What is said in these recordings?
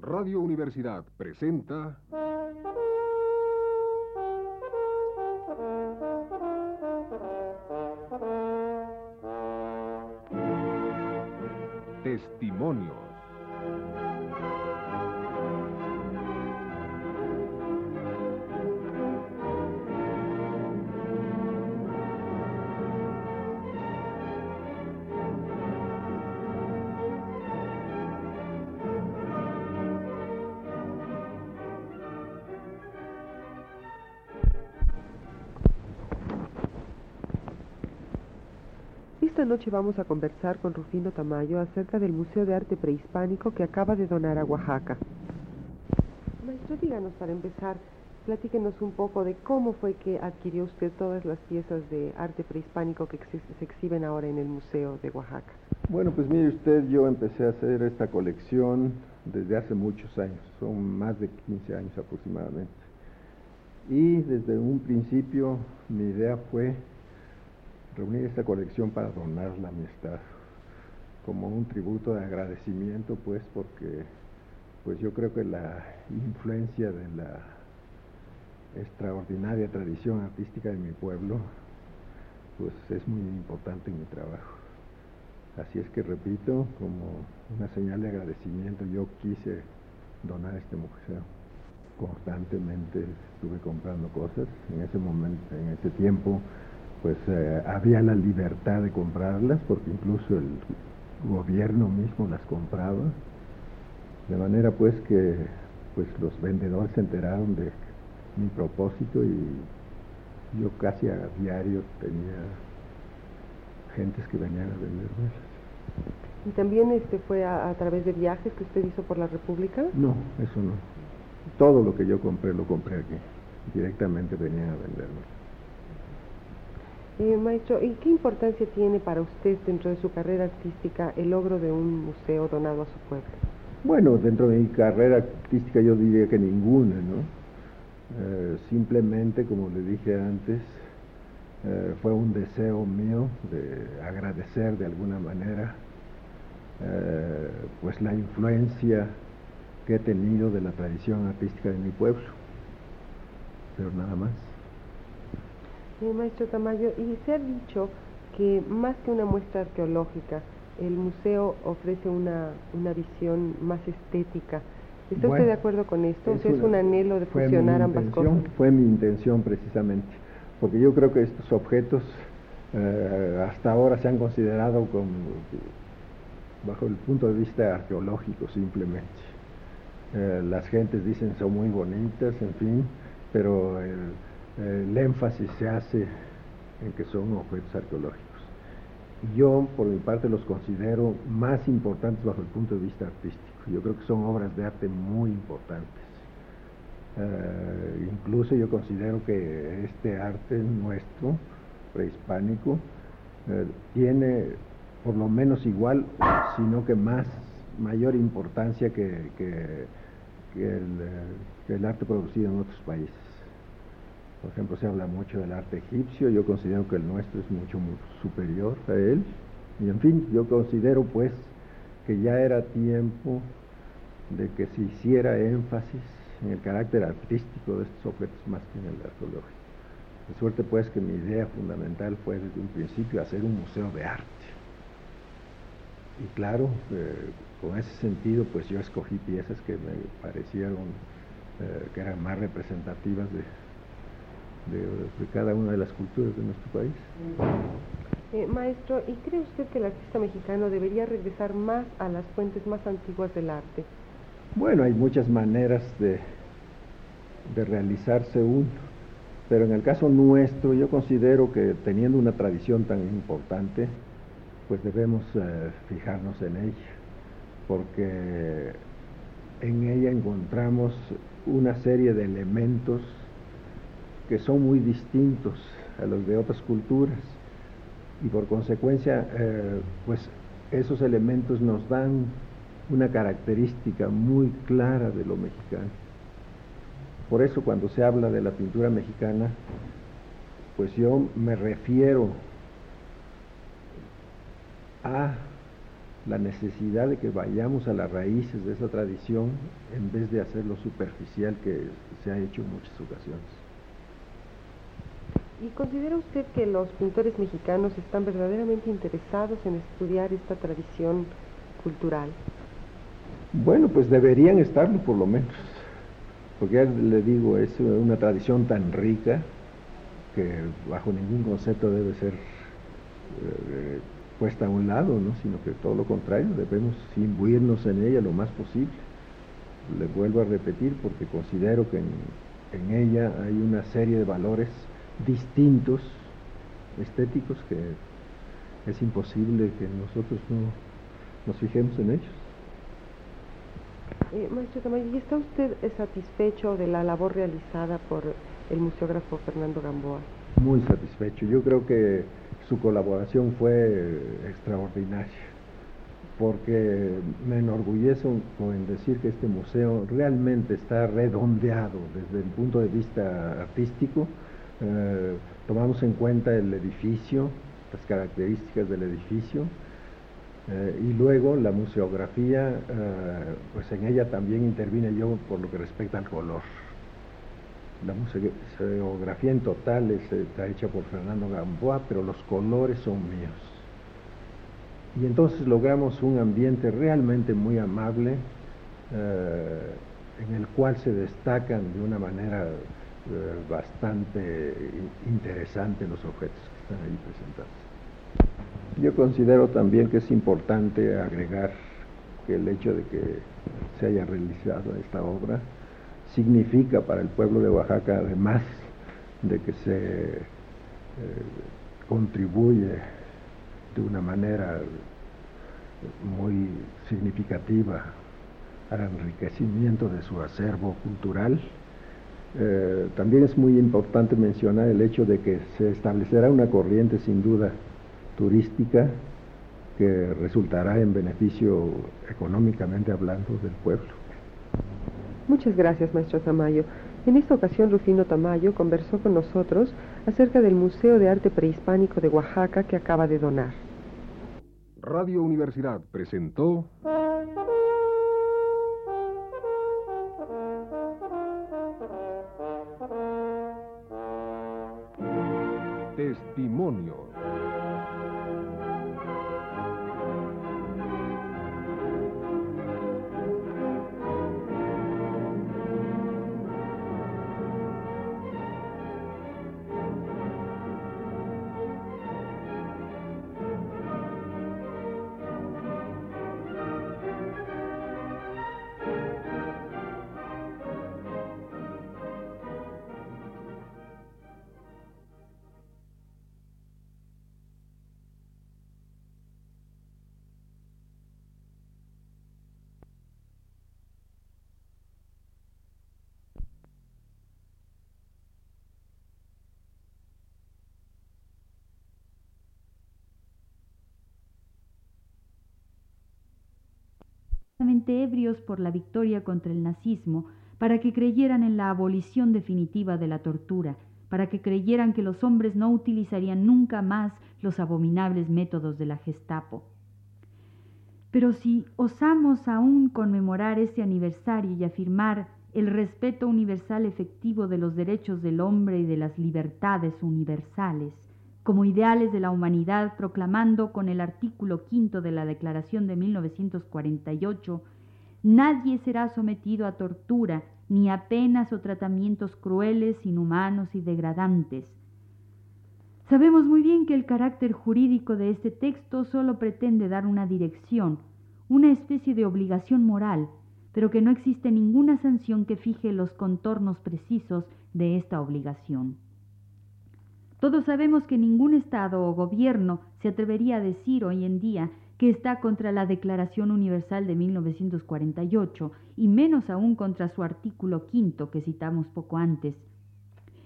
Radio Universidad presenta... Testimonios. Esta noche vamos a conversar con Rufino Tamayo acerca del Museo de Arte Prehispánico que acaba de donar a Oaxaca. Maestro, díganos para empezar, platíquenos un poco de cómo fue que adquirió usted todas las piezas de arte prehispánico que se exhiben ahora en el Museo de Oaxaca. Bueno, pues mire usted, yo empecé a hacer esta colección desde hace muchos años, son más de 15 años aproximadamente. Y desde un principio mi idea fue reunir esta colección para donarla a mi estado, como un tributo de agradecimiento, pues, porque pues yo creo que la influencia de la extraordinaria tradición artística de mi pueblo, pues es muy importante en mi trabajo. Así es que repito, como una señal de agradecimiento, yo quise donar este museo. Constantemente estuve comprando cosas. En ese momento, en ese tiempo, pues eh, había la libertad de comprarlas, porque incluso el gobierno mismo las compraba. De manera pues que pues los vendedores se enteraron de mi propósito y yo casi a diario tenía gentes que venían a venderme. ¿Y también este fue a, a través de viajes que usted hizo por la República? No, eso no. Todo lo que yo compré lo compré aquí. Directamente venían a venderme. Eh, maestro, ¿y qué importancia tiene para usted dentro de su carrera artística el logro de un museo donado a su pueblo? Bueno, dentro de mi carrera artística yo diría que ninguna, ¿no? Eh, simplemente, como le dije antes, eh, fue un deseo mío de agradecer de alguna manera pues la influencia que he tenido de la tradición artística de mi pueblo, pero nada más. Eh, maestro Tamayo, y se ha dicho que más que una muestra arqueológica, el museo ofrece una, una visión más estética. ¿Está Bueno, usted de acuerdo con esto? O sea, es un anhelo de fusionar ambas cosas. Fue mi intención precisamente, porque yo creo que estos objetos eh, hasta ahora se han considerado como bajo el punto de vista arqueológico simplemente. Eh, las gentes dicen son muy bonitas, en fin, pero el, el énfasis se hace en que son objetos arqueológicos. Yo, por mi parte, los considero más importantes bajo el punto de vista artístico. Yo creo que son obras de arte muy importantes. Eh, incluso yo considero que este arte nuestro, prehispánico, eh, tiene por lo menos igual, sino que más, mayor importancia eh, que el arte producido en otros países. Por ejemplo, se habla mucho del arte egipcio, yo considero que el nuestro es mucho mu- superior a él. Y en fin, yo considero pues que ya era tiempo de que se hiciera énfasis en el carácter artístico de estos objetos más que en el arqueológico. De suerte pues que mi idea fundamental fue desde un principio hacer un museo de arte. Y claro, eh, con ese sentido pues yo escogí piezas que me parecieron eh, que eran más representativas de, de, de cada una de las culturas de nuestro país. Eh, maestro, ¿y cree usted que el artista mexicano debería regresar más a las fuentes más antiguas del arte? Bueno, hay muchas maneras de, de realizarse uno, pero en el caso nuestro yo considero que teniendo una tradición tan importante, pues debemos eh, fijarnos en ella, porque en ella encontramos una serie de elementos que son muy distintos a los de otras culturas y por consecuencia, eh, pues esos elementos nos dan una característica muy clara de lo mexicano. Por eso cuando se habla de la pintura mexicana, pues yo me refiero a la necesidad de que vayamos a las raíces de esa tradición en vez de hacer lo superficial que se ha hecho en muchas ocasiones. ¿Y considera usted que los pintores mexicanos están verdaderamente interesados en estudiar esta tradición cultural? Bueno, pues deberían estarlo por lo menos, porque ya le digo, es una tradición tan rica que bajo ningún concepto debe ser eh, puesta a un lado, ¿no? sino que todo lo contrario, debemos imbuirnos en ella lo más posible. Le vuelvo a repetir porque considero que en, ella hay una serie de valores distintos, estéticos, que es imposible que nosotros no nos fijemos en ellos. Eh, maestro Tamayo, ¿y está usted satisfecho de la labor realizada por el museógrafo Fernando Gamboa? Muy satisfecho. Yo creo que su colaboración fue extraordinaria, porque me enorgullezco en decir que este museo realmente está redondeado desde el punto de vista artístico. Eh, tomamos en cuenta el edificio, las características del edificio, eh, y luego la museografía, eh, pues en ella también intervine yo por lo que respecta al color. La museografía en total está hecha por Fernando Gamboa, pero los colores son míos. Y entonces logramos un ambiente realmente muy amable, en el cual se destacan de una manera eh, bastante interesante los objetos que están ahí presentados. Yo considero también que es importante agregar que el hecho de que se haya realizado esta obra significa para el pueblo de Oaxaca, además de que se eh, contribuye de una manera muy significativa al enriquecimiento de su acervo cultural. Eh, también es muy importante mencionar el hecho de que se establecerá una corriente sin duda turística que resultará en beneficio económicamente hablando del pueblo. Muchas gracias, maestro Tamayo. En esta ocasión, Rufino Tamayo conversó con nosotros acerca del Museo de Arte Prehispánico de Oaxaca que acaba de donar. Radio Universidad presentó... ebrios por la victoria contra el nazismo, para que creyeran en la abolición definitiva de la tortura, para que creyeran que los hombres no utilizarían nunca más los abominables métodos de la Gestapo. Pero si osamos aún conmemorar ese aniversario y afirmar el respeto universal efectivo de los derechos del hombre y de las libertades universales, como ideales de la humanidad, proclamando con el artículo quinto de la Declaración de 1948 Nadie será sometido a tortura, ni a penas o tratamientos crueles, inhumanos y degradantes. Sabemos muy bien que el carácter jurídico de este texto solo pretende dar una dirección, una especie de obligación moral, pero que no existe ninguna sanción que fije los contornos precisos de esta obligación. Todos sabemos que ningún Estado o gobierno se atrevería a decir hoy en día que está contra la Declaración Universal de 1948 y menos aún contra su artículo quinto que citamos poco antes.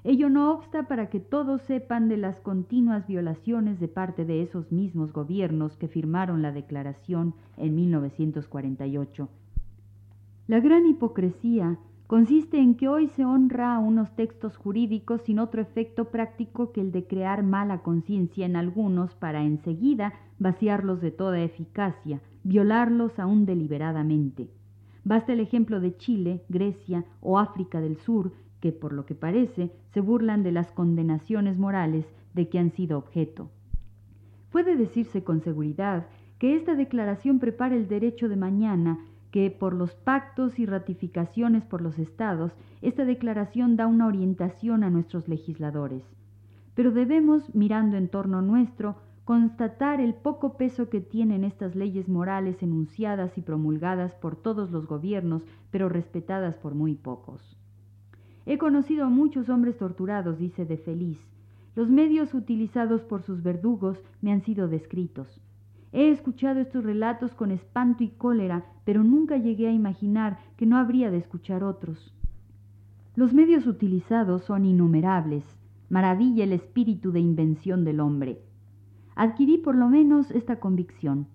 Ello no obsta para que todos sepan de las continuas violaciones de parte de esos mismos gobiernos que firmaron la declaración en 1948. La gran hipocresía consiste en que hoy se honra a unos textos jurídicos sin otro efecto práctico que el de crear mala conciencia en algunos para enseguida vaciarlos de toda eficacia, violarlos aún deliberadamente. Basta el ejemplo de Chile, Grecia o África del Sur, que por lo que parece se burlan de las condenaciones morales de que han sido objeto. Puede decirse con seguridad que esta declaración prepara el derecho de mañana, que por los pactos y ratificaciones por los estados, esta declaración da una orientación a nuestros legisladores. Pero debemos, mirando en torno nuestro, constatar el poco peso que tienen estas leyes morales enunciadas y promulgadas por todos los gobiernos, pero respetadas por muy pocos. He conocido a muchos hombres torturados, dice de Feliz. Los medios utilizados por sus verdugos me han sido descritos. He escuchado estos relatos con espanto y cólera, pero nunca llegué a imaginar que no habría de escuchar otros. Los medios utilizados son innumerables. Maravilla el espíritu de invención del hombre. Adquirí por lo menos esta convicción.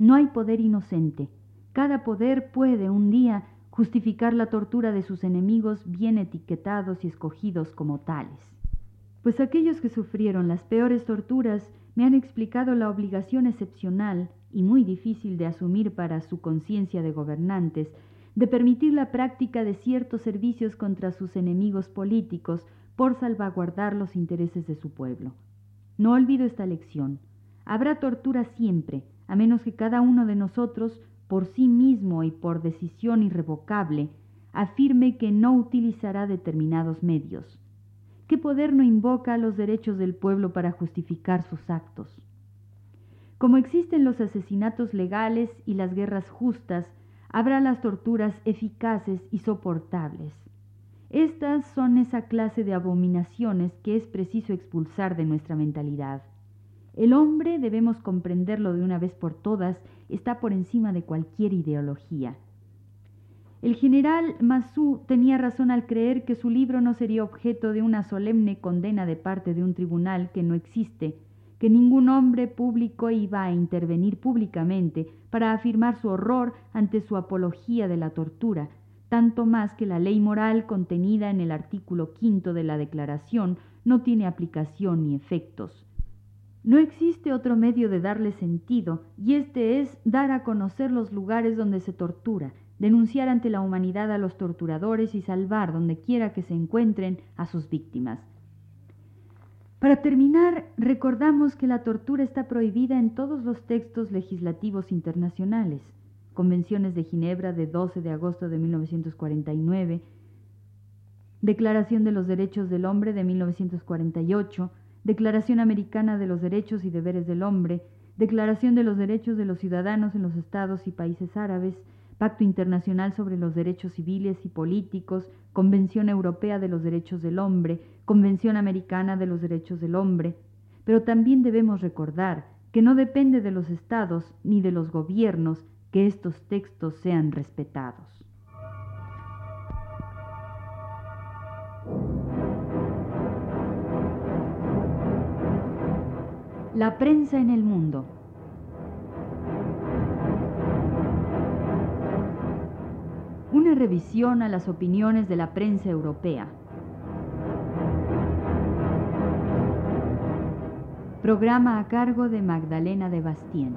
No hay poder inocente. Cada poder puede un día justificar la tortura de sus enemigos bien etiquetados y escogidos como tales. Pues aquellos que sufrieron las peores torturas me han explicado la obligación excepcional y muy difícil de asumir para su conciencia de gobernantes de permitir la práctica de ciertos servicios contra sus enemigos políticos por salvaguardar los intereses de su pueblo. No olvido esta lección. Habrá tortura siempre, a menos que cada uno de nosotros, por sí mismo y por decisión irrevocable, afirme que no utilizará determinados medios. ¿Qué poder no invoca los derechos del pueblo para justificar sus actos? Como existen los asesinatos legales y las guerras justas, habrá las torturas eficaces y soportables. Estas son esa clase de abominaciones que es preciso expulsar de nuestra mentalidad. El hombre, debemos comprenderlo de una vez por todas, está por encima de cualquier ideología. El general Massou tenía razón al creer que su libro no sería objeto de una solemne condena de parte de un tribunal que no existe, que ningún hombre público iba a intervenir públicamente para afirmar su horror ante su apología de la tortura, tanto más que la ley moral contenida en el artículo quinto de la Declaración no tiene aplicación ni efectos. No existe otro medio de darle sentido, y este es dar a conocer los lugares donde se tortura, denunciar ante la humanidad a los torturadores y salvar donde quiera que se encuentren a sus víctimas. Para terminar, recordamos que la tortura está prohibida en todos los textos legislativos internacionales convenciones de Ginebra de 12 de agosto de 1949, Declaración de los Derechos del Hombre de 1948, Declaración Americana de los Derechos y Deberes del Hombre, Declaración de los Derechos de los Ciudadanos en los Estados y Países Árabes, Pacto Internacional sobre los Derechos Civiles y Políticos, Convención Europea de los Derechos del Hombre, Convención Americana de los Derechos del Hombre. Pero también debemos recordar que no depende de los estados ni de los gobiernos que estos textos sean respetados. La prensa en el mundo. Una revisión a las opiniones de la prensa europea. Programa a cargo de Magdalena de Bastien.